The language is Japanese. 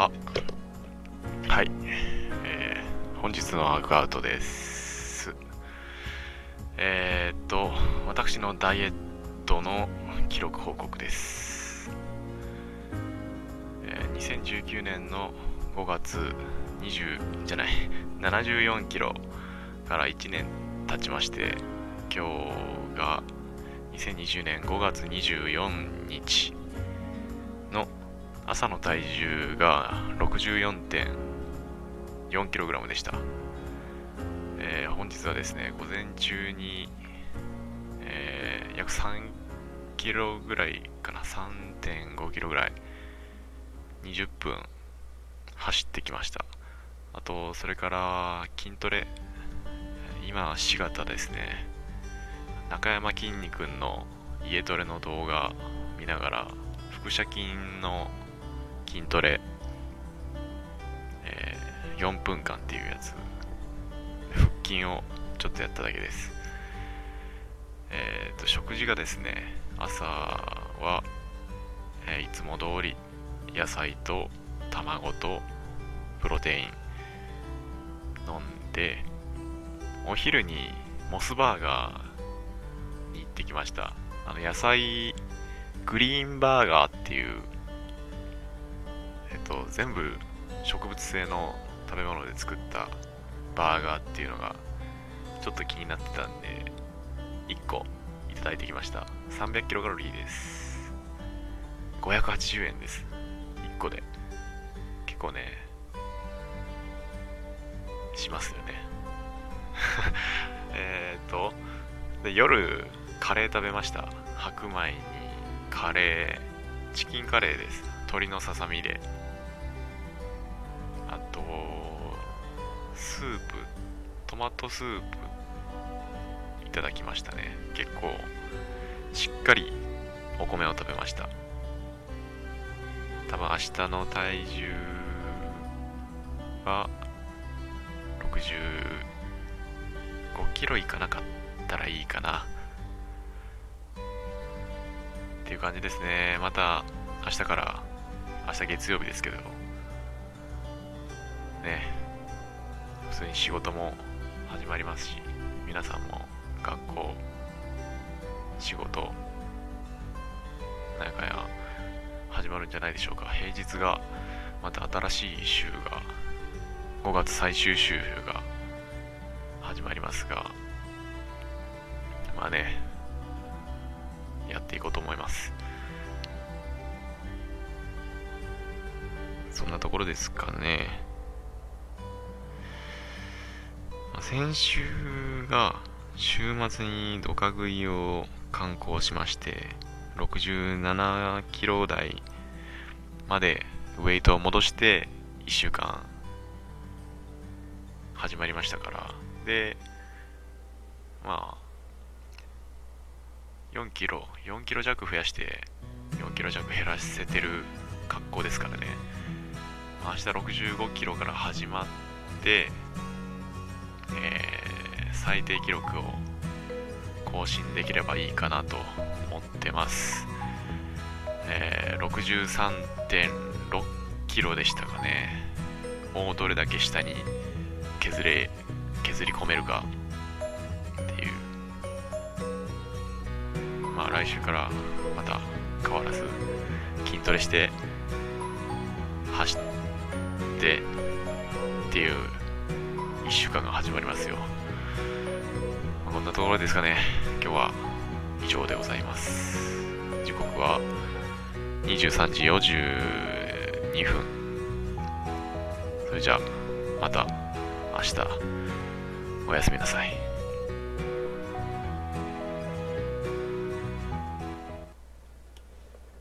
あ、はい。えー、本日のワークアウトです。えー、っと、私のダイエットの記録報告です。えー、2019年の5月20じゃない、74キロから1年経ちまして、今日が2020年5月24日の朝の体重が 64.4kg でした、えー、本日はですね午前中に、えー、約 3kg ぐらいかな 3.5kg ぐらい20分走ってきました。あとそれから筋トレ今4月ですね。中山きんに君の家トレの動画見ながら腹斜筋の筋トレ、えー、4分間っていうやつ。腹筋をちょっとやっただけです。えっ、ー、と食事がですね朝は、えー、いつも通り野菜と卵とプロテイン飲んでお昼にモスバーガーに行ってきました。あの野菜グリーンバーガーっていうえっと全部植物性の食べ物で作ったバーガーっていうのがちょっと気になってたんで1個いただいてきました。300キロカロリーです。580円です。1個で。結構ねしますよね。えっとで夜カレー食べました。白米にカレーチキンカレーです。鶏のささみで。あとスープ。トマトスープ。いただきましたね。結構しっかりお米を食べました。多分明日の体重は65キロいかなかったらいいかな。っていう感じですね。また明日から、明日月曜日ですけど、ね、普通に仕事も始まりますし、皆さんも学校、仕事、なんかや始まるんじゃないでしょうか。平日がまた新しい週が、5月最終週が始まりますが、まあね、やっていこうと思います。そんなところですかね先週が週末にドカ食いを観光しまして67キロ台までウェイトを戻して1週間始まりましたからでまあ4キロ、4キロ弱増やして、4キロ弱減らせてる格好ですからね。明日65キロから始まって、えー、最低記録を更新できればいいかなと思ってます。えー、63.6キロでしたかね。もうどれだけ下に削れ、削り込めるかっていうまあ、来週からまた変わらず筋トレして走ってっていう1週間が始まりますよ、こんなところですかね。今日は以上でございます。時刻は23時42分。それじゃあまた明日。おやすみなさい。